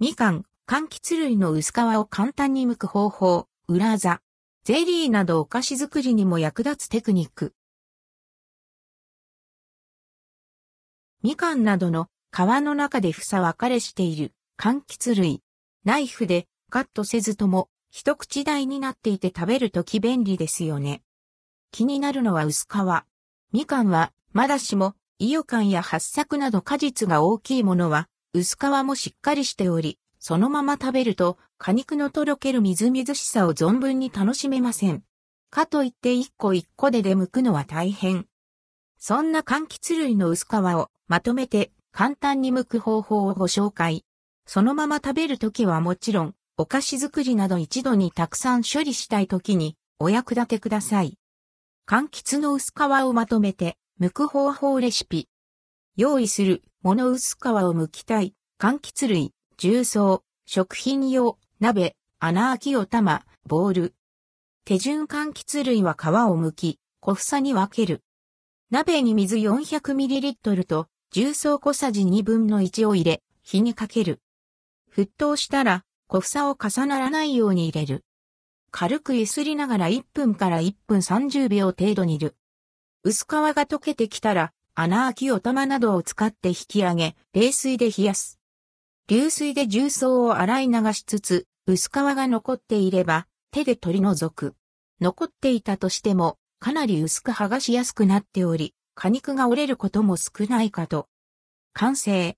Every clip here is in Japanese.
みかん、柑橘類の薄皮を簡単に剥く方法、裏座。ゼリーなどお菓子作りにも役立つテクニック。みかんなどの皮の中で房分かれしている柑橘類。ナイフでカットせずとも一口大になっていて食べるとき便利ですよね。気になるのは薄皮。みかんはまだしも、イヨカンや八作など果実が大きいものは、薄皮もしっかりしており、そのまま食べると、果肉のとろけるみずみずしさを存分に楽しめません。かといって一個一個で出剥くのは大変。そんな柑橘類の薄皮をまとめて簡単に剥く方法をご紹介。そのまま食べるときはもちろん、お菓子作りなど一度にたくさん処理したいときにお役立てください。柑橘の薄皮をまとめて剥く方法レシピ。用意する物薄皮を剥きたい、柑橘類、重曹、食品用、鍋、穴開きお玉、ボール。手順柑橘類は皮を剥き、小房に分ける。鍋に水 400ml と重曹小さじ2分の1を入れ、火にかける。沸騰したら、小房を重ならないように入れる。軽く揺すりながら1分から1分30秒程度煮る。薄皮が溶けてきたら、穴開きお玉などを使って引き上げ、冷水で冷やす。流水で重曹を洗い流しつつ、薄皮が残っていれば、手で取り除く。残っていたとしても、かなり薄く剥がしやすくなっており、果肉が折れることも少ないかと。完成。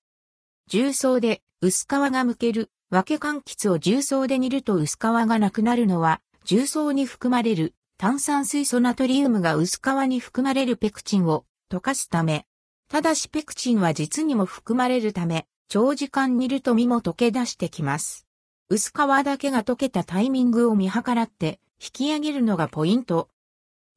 重曹で薄皮が剥ける。分け柑橘を重曹で煮ると薄皮がなくなるのは、重曹に含まれる炭酸水素ナトリウムが薄皮に含まれるペクチンを溶かすため、ただしペクチンは実にも含まれるため、長時間煮ると身も溶け出してきます。薄皮だけが溶けたタイミングを見計らって引き上げるのがポイント。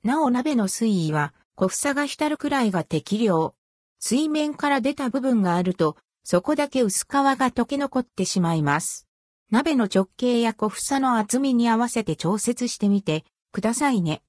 なお鍋の水位は小房が浸るくらいが適量。水面から出た部分があると、そこだけ薄皮が溶け残ってしまいます。鍋の直径や小房の厚みに合わせて調節してみて、くださいね。